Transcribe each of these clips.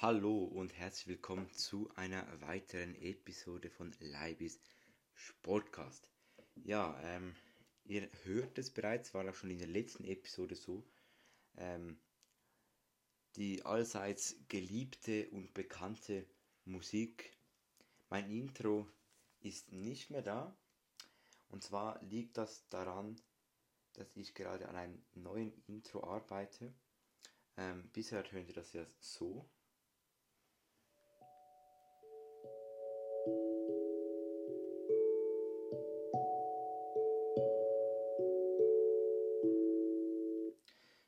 Hallo und herzlich willkommen zu einer weiteren Episode von Leibis Sportcast. Ja, ähm, ihr hört es bereits, war auch schon in der letzten Episode so. Ähm, die allseits geliebte und bekannte Musik. Mein Intro ist nicht mehr da. Und zwar liegt das daran, dass ich gerade an einem neuen Intro arbeite. Ähm, bisher hört ihr das ja so.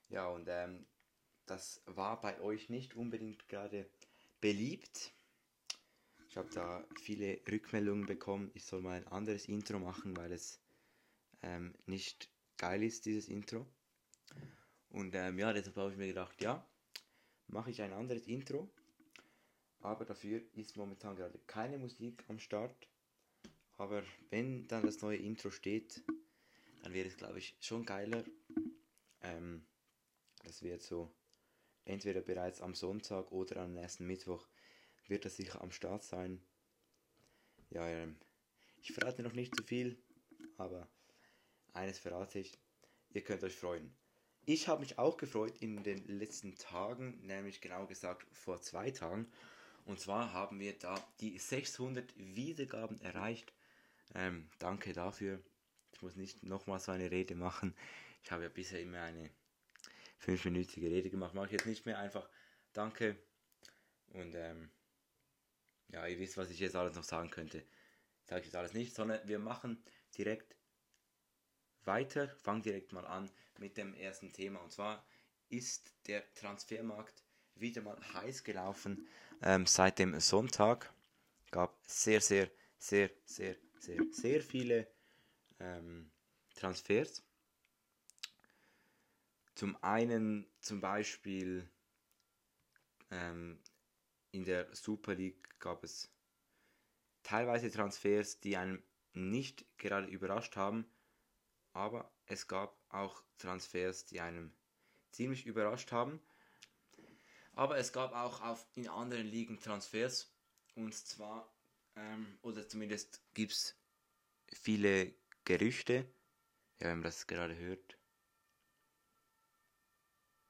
Ja, und ähm, das war bei euch nicht unbedingt gerade beliebt. Ich habe da viele Rückmeldungen bekommen, ich soll mal ein anderes Intro machen, weil es ähm, nicht geil ist, dieses Intro. Und ähm, ja, deshalb habe ich mir gedacht, ja, mache ich ein anderes Intro. Aber dafür ist momentan gerade keine Musik am Start. Aber wenn dann das neue Intro steht, dann wäre es, glaube ich, schon geiler. Ähm, das wird so entweder bereits am Sonntag oder am nächsten Mittwoch wird das sicher am Start sein. Ja, ähm, ich verrate noch nicht zu viel, aber eines verrate ich, ihr könnt euch freuen. Ich habe mich auch gefreut in den letzten Tagen, nämlich genau gesagt vor zwei Tagen. Und zwar haben wir da die 600 Wiedergaben erreicht. Ähm, danke dafür. Ich muss nicht nochmal so eine Rede machen. Ich habe ja bisher immer eine fünfminütige Rede gemacht. Mache ich jetzt nicht mehr. Einfach danke. Und ähm, ja, ihr wisst, was ich jetzt alles noch sagen könnte. Sage ich jetzt alles nicht, sondern wir machen direkt weiter. Fangen direkt mal an mit dem ersten Thema. Und zwar ist der Transfermarkt wieder mal heiß gelaufen ähm, seit dem Sonntag. Gab sehr, sehr, sehr, sehr, sehr, sehr viele ähm, Transfers. Zum einen zum Beispiel ähm, in der Super League gab es teilweise Transfers, die einem nicht gerade überrascht haben, aber es gab auch Transfers, die einem ziemlich überrascht haben. Aber es gab auch auf, in anderen Ligen Transfers. Und zwar, ähm, oder zumindest gibt es viele Gerüchte. Ja, wenn man das gerade hört.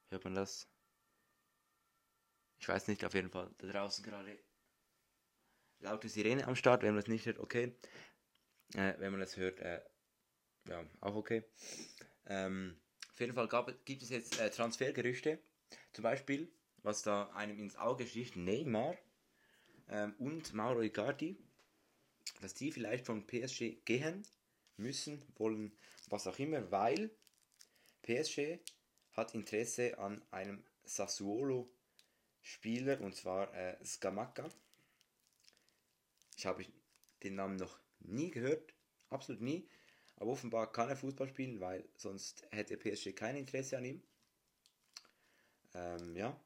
Hört man das? Ich weiß nicht, auf jeden Fall. Da draußen gerade laute Sirene am Start. Wenn man das nicht hört, okay. Äh, wenn man das hört, äh, ja, auch okay. Ähm, auf jeden Fall gab, gibt es jetzt äh, Transfergerüchte. Zum Beispiel, was da einem ins Auge sticht, Neymar ähm, und Mauro Icardi, dass die vielleicht von PSG gehen müssen, wollen, was auch immer, weil PSG hat Interesse an einem Sassuolo Spieler und zwar äh, Scamacca. Ich habe den Namen noch nie gehört, absolut nie. Aber offenbar kann er Fußball spielen, weil sonst hätte PSG kein Interesse an ihm. Ähm, ja,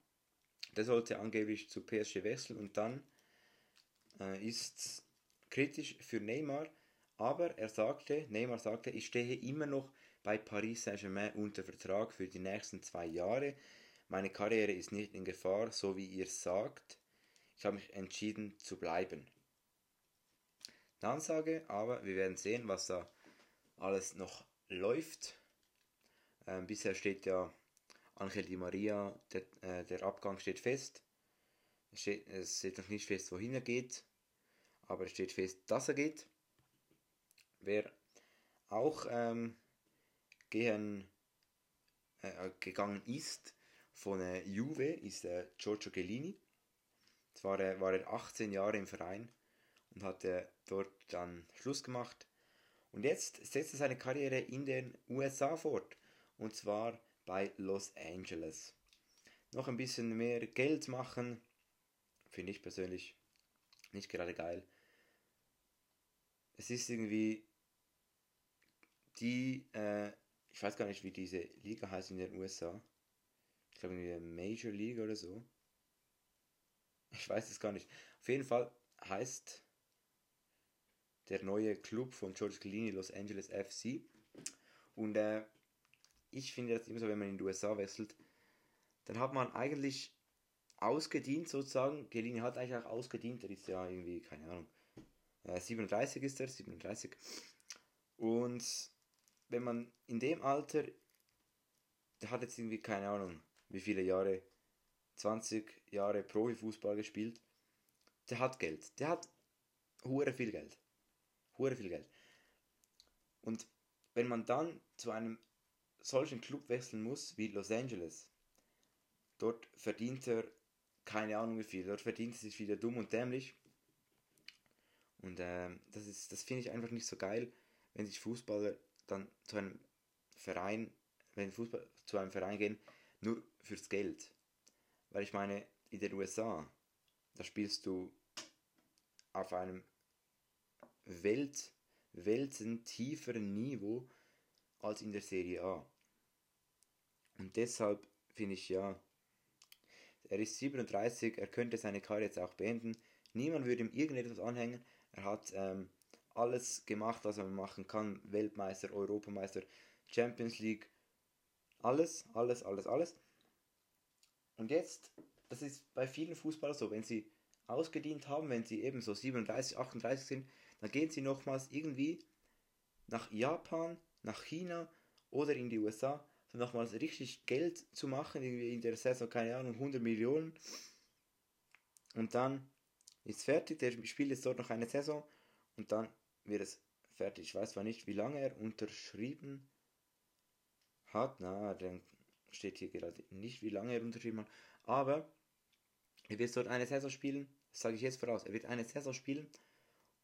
der sollte angeblich zu PSG wechseln und dann äh, ist kritisch für Neymar. Aber er sagte, Neymar sagte, ich stehe immer noch bei Paris Saint-Germain unter Vertrag für die nächsten zwei Jahre. Meine Karriere ist nicht in Gefahr, so wie ihr sagt. Ich habe mich entschieden zu bleiben. Eine Ansage, aber wir werden sehen, was da alles noch läuft. Ähm, bisher steht ja Angel Di Maria, der, äh, der Abgang steht fest. Es steht, es steht noch nicht fest, wohin er geht, aber es steht fest, dass er geht. Wer auch ähm, gehen, äh, gegangen ist von äh, Juve, ist äh, Giorgio Gellini. Zwar äh, war er 18 Jahre im Verein und hat dort dann Schluss gemacht und jetzt setzt er seine Karriere in den USA fort. Und zwar bei Los Angeles. Noch ein bisschen mehr Geld machen. Finde ich persönlich nicht gerade geil. Es ist irgendwie die, äh, ich weiß gar nicht, wie diese Liga heißt in den USA. Ich glaube, eine Major League oder so. Ich weiß es gar nicht. Auf jeden Fall heißt der neue Club von George Clooney, Los Angeles FC. Und äh, ich finde das immer so, wenn man in die USA wechselt, dann hat man eigentlich ausgedient sozusagen. Gelini hat eigentlich auch ausgedient, er ist ja irgendwie, keine Ahnung, äh, 37 ist er, 37. Und wenn man in dem Alter, der hat jetzt irgendwie, keine Ahnung, wie viele Jahre, 20 Jahre Profifußball gespielt, der hat Geld, der hat hure viel Geld. Hure viel Geld. Und wenn man dann zu einem solchen Club wechseln muss wie Los Angeles, dort verdient er keine Ahnung wie viel, dort verdient er sich wieder dumm und dämlich. Und ähm, das das finde ich einfach nicht so geil, wenn sich Fußballer dann zu einem Verein, wenn Fußball zu einem Verein gehen, nur fürs Geld. Weil ich meine, in den USA, da spielst du auf einem Welt, weltentieferen Niveau als in der Serie A. Und deshalb finde ich ja, er ist 37, er könnte seine Karriere jetzt auch beenden. Niemand würde ihm irgendetwas anhängen. Er hat ähm, alles gemacht, was man machen kann. Weltmeister, Europameister, Champions League. Alles, alles, alles, alles. Und jetzt, das ist bei vielen Fußballern so, wenn sie ausgedient haben, wenn sie eben so 37, 38 sind, dann gehen sie nochmals irgendwie nach Japan, nach China oder in die USA, so nochmals richtig Geld zu machen, irgendwie in der Saison, keine Ahnung, 100 Millionen. Und dann ist fertig, der spielt jetzt dort noch eine Saison und dann wird es fertig. Ich weiß zwar nicht, wie lange er unterschrieben hat, na, dann steht hier gerade nicht, wie lange er unterschrieben hat, aber er wird dort eine Saison spielen, sage ich jetzt voraus, er wird eine Saison spielen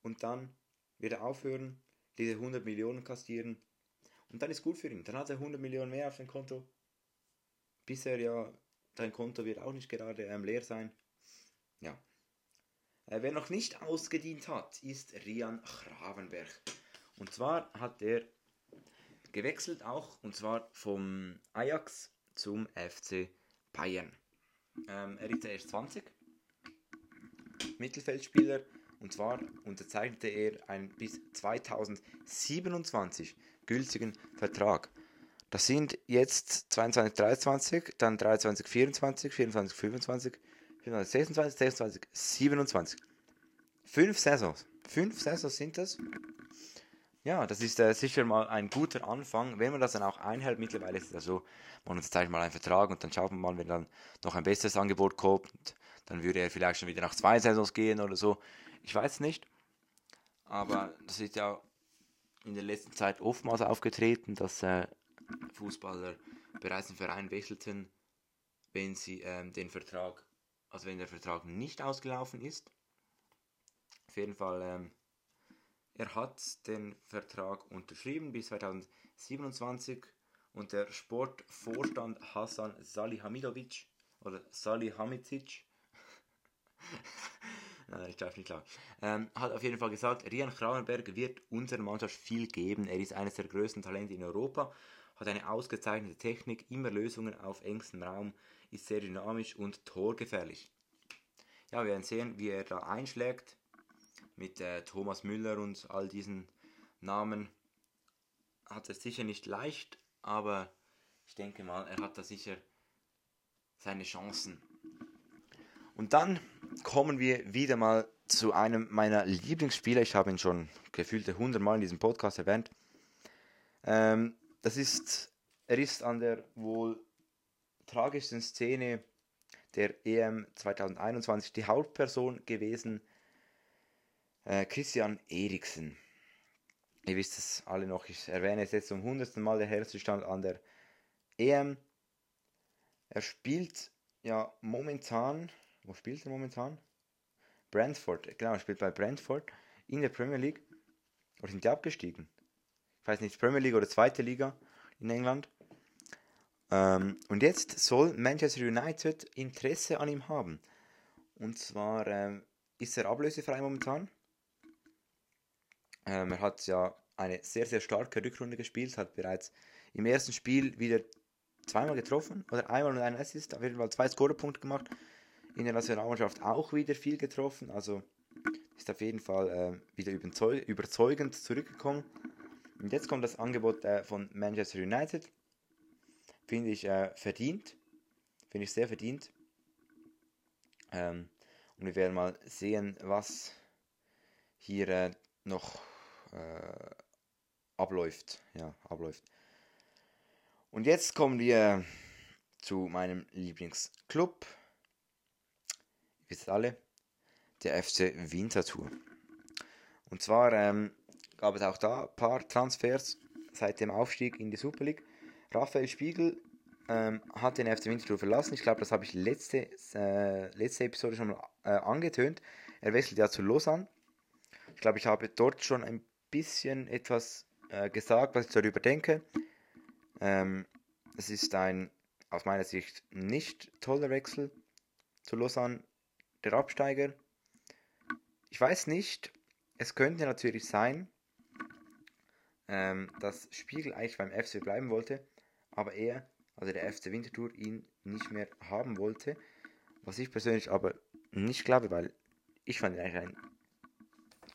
und dann wird er aufhören, diese 100 Millionen kassieren und dann ist gut für ihn. Dann hat er 100 Millionen mehr auf dem Konto. Bisher ja, dein Konto wird auch nicht gerade ähm, leer sein. Ja. Äh, wer noch nicht ausgedient hat, ist Rian Gravenberg. Und zwar hat er gewechselt auch, und zwar vom Ajax zum FC Bayern. Ähm, er ist erst 20, Mittelfeldspieler, und zwar unterzeichnete er einen bis 2027 gültigen Vertrag. Das sind jetzt 22, 23, dann 23, 24, 24, 25, 24, 26, 26, 27. Fünf Saisons. Fünf Saisons sind das. Ja, das ist äh, sicher mal ein guter Anfang, wenn man das dann auch einhält. Mittlerweile ist es ja so, man unterzeichnet mal einen Vertrag und dann schaut man mal, wenn dann noch ein besseres Angebot kommt, dann würde er vielleicht schon wieder nach zwei Saisons gehen oder so. Ich weiß nicht. Aber das ist ja in der letzten Zeit oftmals aufgetreten, dass äh, Fußballer bereits den Verein wechselten, wenn sie ähm, den Vertrag, also wenn der Vertrag nicht ausgelaufen ist. Auf jeden Fall, ähm, er hat den Vertrag unterschrieben bis 2027 und der Sportvorstand Hasan Salihamidovic oder Salihamidzic Nein, ich darf nicht klar. Ähm, hat auf jeden Fall gesagt, Rian Krauenberg wird unserer Mannschaft viel geben. Er ist eines der größten Talente in Europa, hat eine ausgezeichnete Technik, immer Lösungen auf engstem Raum, ist sehr dynamisch und torgefährlich. Ja, wir werden sehen, wie er da einschlägt mit äh, Thomas Müller und all diesen Namen. Hat es sicher nicht leicht, aber ich denke mal, er hat da sicher seine Chancen. Und dann kommen wir wieder mal zu einem meiner Lieblingsspieler. Ich habe ihn schon gefühlte 100 Mal in diesem Podcast erwähnt. Ähm, das ist, er ist an der wohl tragischsten Szene der EM 2021 die Hauptperson gewesen. Äh, Christian Eriksen. Ihr wisst es alle noch, ich erwähne es jetzt zum hundertsten Mal, der Herr stand an der EM. Er spielt ja momentan wo spielt er momentan? Brentford, genau, er spielt bei Brentford in der Premier League. Oder sind die abgestiegen? Ich weiß nicht, Premier League oder zweite Liga in England. Ähm, und jetzt soll Manchester United Interesse an ihm haben. Und zwar ähm, ist er ablösefrei momentan. Ähm, er hat ja eine sehr, sehr starke Rückrunde gespielt, hat bereits im ersten Spiel wieder zweimal getroffen oder einmal mit einem Assist, auf jeden Fall zwei Scorepunkte gemacht in der Nationalmannschaft auch wieder viel getroffen. Also ist auf jeden Fall äh, wieder überzeugend zurückgekommen. Und jetzt kommt das Angebot äh, von Manchester United. Finde ich äh, verdient. Finde ich sehr verdient. Ähm, und wir werden mal sehen, was hier äh, noch äh, abläuft. Ja, abläuft. Und jetzt kommen wir zu meinem Lieblingsclub. Wisst alle, der FC Winterthur. Und zwar ähm, gab es auch da ein paar Transfers seit dem Aufstieg in die Super League. Raphael Spiegel ähm, hat den FC Winterthur verlassen. Ich glaube, das habe ich letzte, äh, letzte Episode schon mal äh, angetönt. Er wechselt ja zu Lausanne. Ich glaube, ich habe dort schon ein bisschen etwas äh, gesagt, was ich darüber denke. Ähm, es ist ein aus meiner Sicht nicht toller Wechsel zu Lausanne, der Absteiger. Ich weiß nicht, es könnte natürlich sein, ähm, dass Spiegel eigentlich beim FC bleiben wollte, aber er, also der FC Winterthur, ihn nicht mehr haben wollte. Was ich persönlich aber nicht glaube, weil ich fand ihn eigentlich ein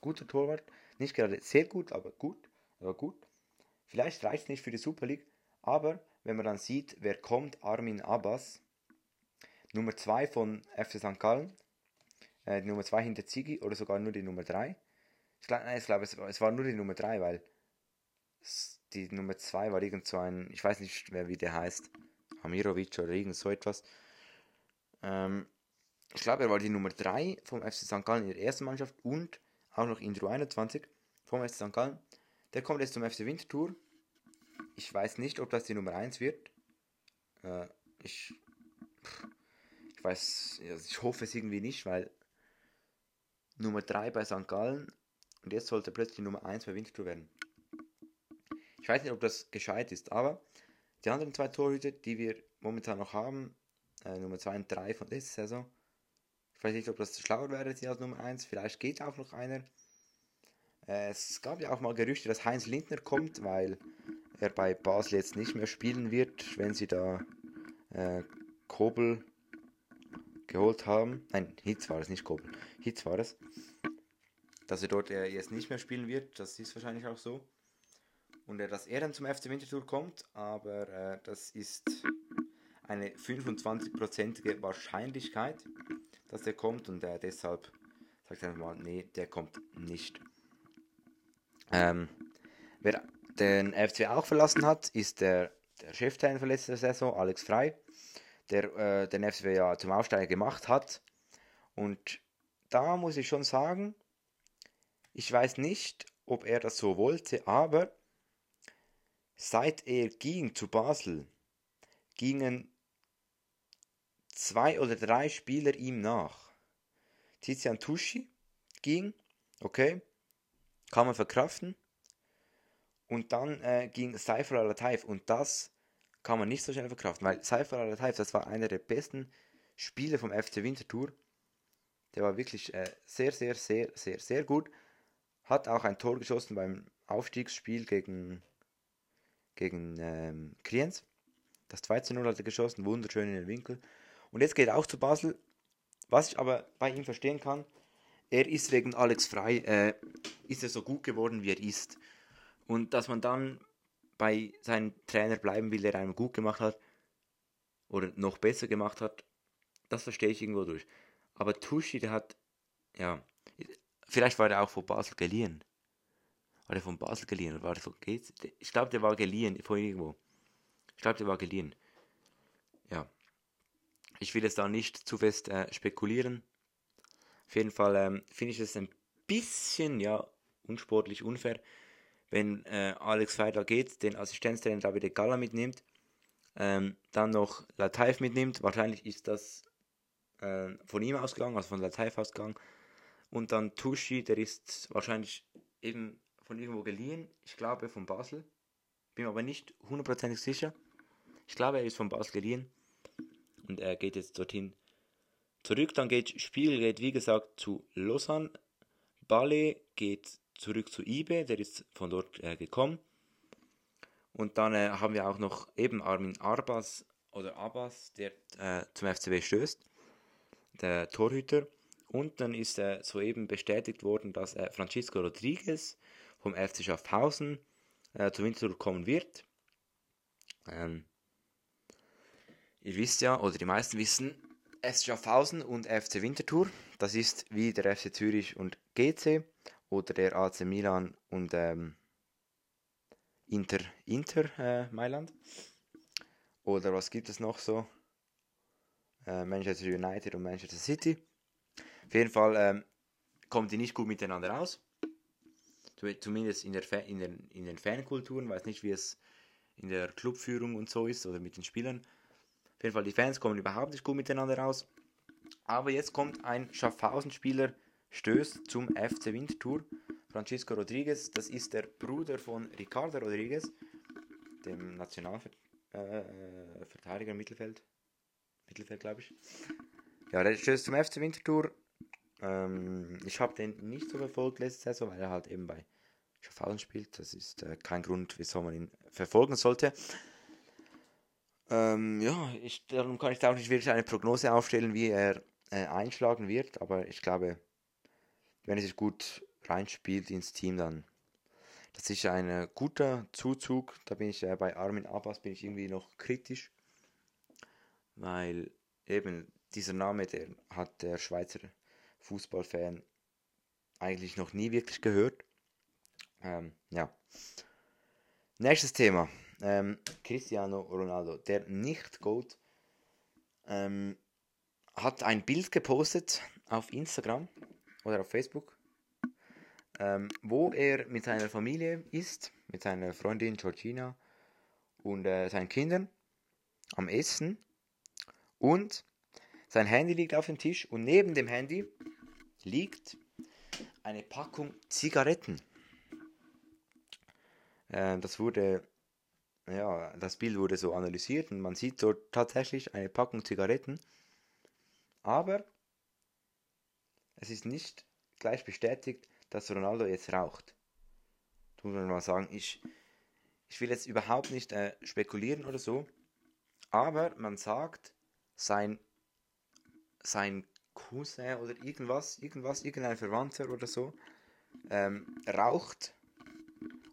guter Torwart. Nicht gerade sehr gut, aber gut. Aber gut. Vielleicht reicht es nicht für die Super League, aber wenn man dann sieht, wer kommt, Armin Abbas, Nummer 2 von FC St. Gallen, äh, die Nummer 2 hinter Ziggy oder sogar nur die Nummer 3. Ich glaube, ich glaube, es, es war nur die Nummer 3, weil die Nummer 2 war irgend so ein, ich weiß nicht mehr, wie der heißt, Amirovic oder irgend so etwas. Ähm, ich glaube, er war die Nummer 3 vom FC St. Gallen in der ersten Mannschaft und auch noch in der 21 vom FC St. Gallen. Der kommt jetzt zum FC Winterthur ich weiß nicht, ob das die Nummer 1 wird. Äh, ich, ich weiß, ich hoffe es irgendwie nicht, weil Nummer 3 bei St. Gallen und jetzt sollte plötzlich Nummer 1 bei Winterthur werden. Ich weiß nicht, ob das gescheit ist, aber die anderen zwei Torhüter, die wir momentan noch haben, äh, Nummer 2 und 3 von dieser Saison, ich weiß nicht, ob das schlauer wäre als Nummer 1, vielleicht geht auch noch einer. Äh, es gab ja auch mal Gerüchte, dass Heinz Lindner kommt, weil er bei Basel jetzt nicht mehr spielen wird, wenn sie da äh, Kobel geholt haben. Nein, Hitz war es, nicht Kobel. Hitz war es. Dass er dort äh, jetzt nicht mehr spielen wird, das ist wahrscheinlich auch so. Und äh, dass er dann zum FC Winterthur kommt, aber äh, das ist eine 25-prozentige Wahrscheinlichkeit, dass er kommt und deshalb sagt er mal, nee, der kommt nicht. Ähm, wer den FC auch verlassen hat, ist der, der Cheftrainer für letzte Saison, Alex Frei, der äh, den FC ja zum Aufsteiger gemacht hat. Und da muss ich schon sagen, ich weiß nicht, ob er das so wollte, aber seit er ging zu Basel, gingen zwei oder drei Spieler ihm nach. Tizian Tuschi ging, okay, kann man verkraften. Und dann äh, ging Cypher al-Lataif und das kann man nicht so schnell verkraften, weil Cypher al-Lataif, das war einer der besten Spieler vom FC Winterthur. Der war wirklich äh, sehr, sehr, sehr, sehr, sehr gut. Hat auch ein Tor geschossen beim Aufstiegsspiel gegen, gegen ähm, Kriens. Das 2 0 hat er geschossen, wunderschön in den Winkel. Und jetzt geht er auch zu Basel. Was ich aber bei ihm verstehen kann, er ist wegen Alex Frei, äh, ist er so gut geworden, wie er ist. Und dass man dann bei seinem Trainer bleiben will, der einem gut gemacht hat oder noch besser gemacht hat, das verstehe ich irgendwo durch. Aber Tuschi, der hat, ja, vielleicht war er auch von Basel geliehen. War er von Basel geliehen? War er von Gates? Ich glaube, der war geliehen von irgendwo. Ich glaube, der war geliehen. Ja. Ich will es da nicht zu fest äh, spekulieren. Auf jeden Fall ähm, finde ich es ein bisschen, ja, unsportlich, unfair, wenn äh, Alex Weidler geht, den Assistenztrainer David Gala mitnimmt, ähm, dann noch Lataif mitnimmt, wahrscheinlich ist das äh, von ihm ausgegangen, also von Lataif ausgegangen, und dann Tushi, der ist wahrscheinlich eben von irgendwo geliehen, ich glaube von Basel, bin mir aber nicht hundertprozentig sicher. Ich glaube, er ist von Basel geliehen und er geht jetzt dorthin zurück. Dann geht Spiegel geht wie gesagt zu Lausanne. Bale geht zurück zu eBay, der ist von dort äh, gekommen. Und dann äh, haben wir auch noch eben Armin Arbas oder Abbas, der äh, zum FCB stößt, der Torhüter. Und dann ist äh, soeben bestätigt worden, dass äh, Francisco Rodriguez vom FC Schaffhausen äh, zum Winterthur kommen wird. Ähm, ihr wisst ja, oder die meisten wissen, SC Schaffhausen und FC Winterthur. Das ist wie der FC Zürich und GC oder der AC Milan und ähm, Inter, Inter äh, Mailand. Oder was gibt es noch so? Äh, Manchester United und Manchester City. Auf jeden Fall ähm, kommen die nicht gut miteinander aus. Zumindest in, der in, den, in den Fankulturen. Weiß nicht, wie es in der Clubführung und so ist oder mit den Spielern. Auf jeden Fall, die Fans kommen überhaupt nicht gut miteinander aus. Aber jetzt kommt ein Schaffhausen-Spieler, stößt zum FC Winterthur. Francisco Rodriguez, das ist der Bruder von Ricardo Rodriguez, dem Nationalverteidiger äh, Mittelfeld. Mittelfeld, glaube ich. Ja, der stößt zum FC Winterthur. Ähm, ich habe den nicht so verfolgt letzte Saison, weil er halt eben bei Schaffhausen spielt. Das ist äh, kein Grund, wieso man ihn verfolgen sollte. Ähm, ja, ich, darum kann ich da auch nicht wirklich eine Prognose aufstellen, wie er äh, einschlagen wird, aber ich glaube, wenn er sich gut reinspielt ins Team, dann das ist ein äh, guter Zuzug. Da bin ich äh, bei Armin Abbas bin ich irgendwie noch kritisch, weil eben dieser Name, der hat der Schweizer Fußballfan eigentlich noch nie wirklich gehört. Ähm, ja. Nächstes Thema. Ähm, Cristiano Ronaldo, der Nicht-Goat, ähm, hat ein Bild gepostet auf Instagram oder auf Facebook, ähm, wo er mit seiner Familie ist, mit seiner Freundin Georgina und äh, seinen Kindern am Essen und sein Handy liegt auf dem Tisch und neben dem Handy liegt eine Packung Zigaretten. Äh, das wurde, ja, das Bild wurde so analysiert und man sieht dort tatsächlich eine Packung Zigaretten. Aber es ist nicht gleich bestätigt, dass Ronaldo jetzt raucht. Tut man mal sagen, ich, ich will jetzt überhaupt nicht äh, spekulieren oder so, aber man sagt, sein, sein Cousin oder irgendwas, irgendwas, irgendein Verwandter oder so, ähm, raucht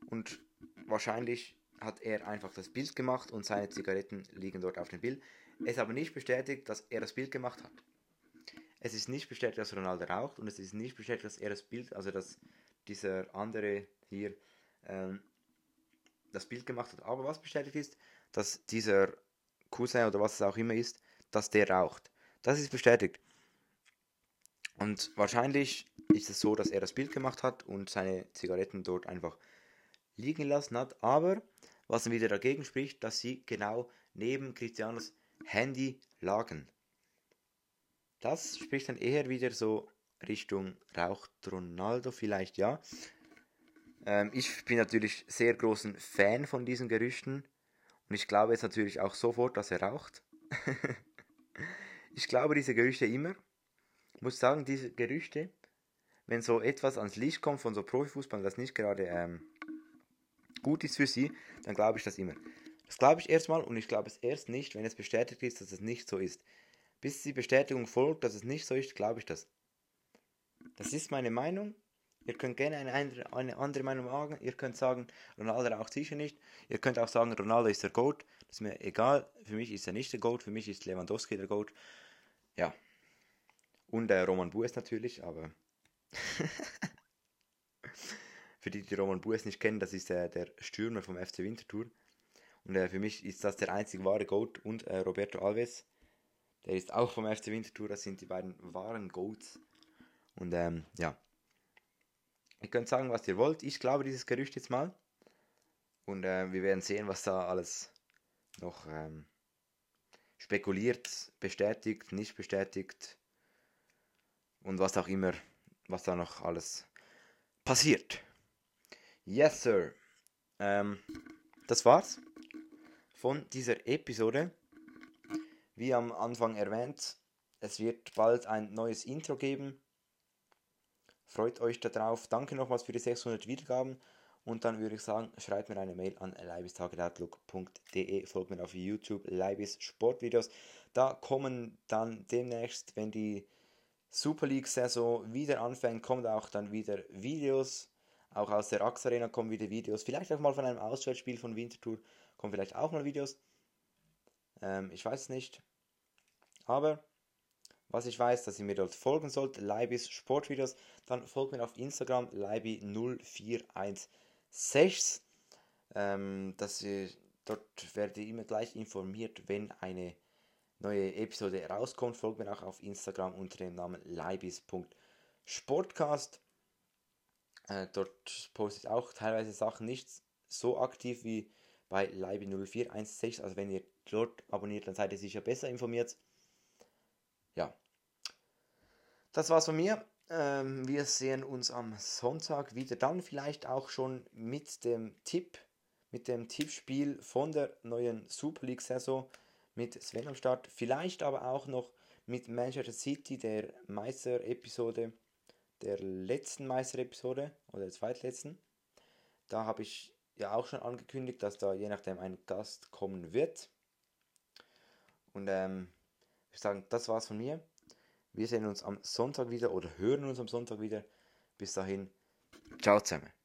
und wahrscheinlich hat er einfach das Bild gemacht und seine Zigaretten liegen dort auf dem Bild. Es ist aber nicht bestätigt, dass er das Bild gemacht hat. Es ist nicht bestätigt, dass Ronaldo raucht und es ist nicht bestätigt, dass er das Bild, also dass dieser andere hier ähm, das Bild gemacht hat. Aber was bestätigt ist, dass dieser Cousin oder was es auch immer ist, dass der raucht. Das ist bestätigt. Und wahrscheinlich ist es so, dass er das Bild gemacht hat und seine Zigaretten dort einfach liegen lassen hat. Aber was wieder dagegen spricht, dass sie genau neben Cristianos Handy lagen. Das spricht dann eher wieder so Richtung raucht Ronaldo vielleicht ja. Ähm, ich bin natürlich sehr großen Fan von diesen Gerüchten und ich glaube jetzt natürlich auch sofort, dass er raucht. ich glaube diese Gerüchte immer. Ich muss sagen, diese Gerüchte, wenn so etwas ans Licht kommt von so Profifußball, das nicht gerade ähm, gut ist für sie, dann glaube ich das immer. Das glaube ich erstmal und ich glaube es erst nicht, wenn es bestätigt ist, dass es nicht so ist. Bis die Bestätigung folgt, dass es nicht so ist, glaube ich das. Das ist meine Meinung. Ihr könnt gerne eine, eine andere Meinung sagen. Ihr könnt sagen, Ronaldo raucht sicher nicht. Ihr könnt auch sagen, Ronaldo ist der Goat. Das ist mir egal. Für mich ist er nicht der Goat. Für mich ist Lewandowski der Goat. Ja. Und äh, Roman Bues natürlich, aber Für die, die Roman Bues nicht kennen, das ist äh, der Stürmer vom FC Winterthur. Und äh, für mich ist das der einzig wahre Goat und äh, Roberto Alves. Der ist auch vom FC Winterthur, das sind die beiden wahren Goats. Und ähm, ja. Ihr könnt sagen, was ihr wollt. Ich glaube dieses Gerücht jetzt mal. Und äh, wir werden sehen, was da alles noch ähm, spekuliert, bestätigt, nicht bestätigt. Und was auch immer, was da noch alles passiert. Yes, sir. Ähm, das war's von dieser Episode. Wie am Anfang erwähnt, es wird bald ein neues Intro geben. Freut euch darauf. Danke nochmals für die 600 Wiedergaben. Und dann würde ich sagen, schreibt mir eine Mail an leibistageoutlook.de. Folgt mir auf YouTube, Leibis Sportvideos. Da kommen dann demnächst, wenn die Super League-Saison wieder anfängt, kommen auch dann wieder Videos auch aus der AXA Arena kommen wieder Videos. Vielleicht auch mal von einem Auswärtsspiel von Winterthur kommen vielleicht auch mal Videos. Ähm, ich weiß nicht. Aber was ich weiß, dass ihr mir dort folgen sollt, Leibis Sportvideos, dann folgt mir auf Instagram Leibi0416. Ähm, dass ihr, dort werdet ihr immer gleich informiert, wenn eine neue Episode rauskommt. Folgt mir auch auf Instagram unter dem Namen leibis.sportcast. Äh, dort poste ich auch teilweise Sachen nicht so aktiv wie bei Leibi0416. Also wenn ihr dort abonniert, dann seid ihr sicher besser informiert. Ja, das war's von mir. Ähm, wir sehen uns am Sonntag wieder. Dann vielleicht auch schon mit dem Tipp, mit dem Tippspiel von der neuen Super League-Saison mit Sven am Start. Vielleicht aber auch noch mit Manchester City, der Meister-Episode, der letzten Meister-Episode oder der zweitletzten. Da habe ich ja auch schon angekündigt, dass da je nachdem ein Gast kommen wird. Und ähm, ich sagen, das war's von mir. Wir sehen uns am Sonntag wieder oder hören uns am Sonntag wieder. Bis dahin, ciao zusammen.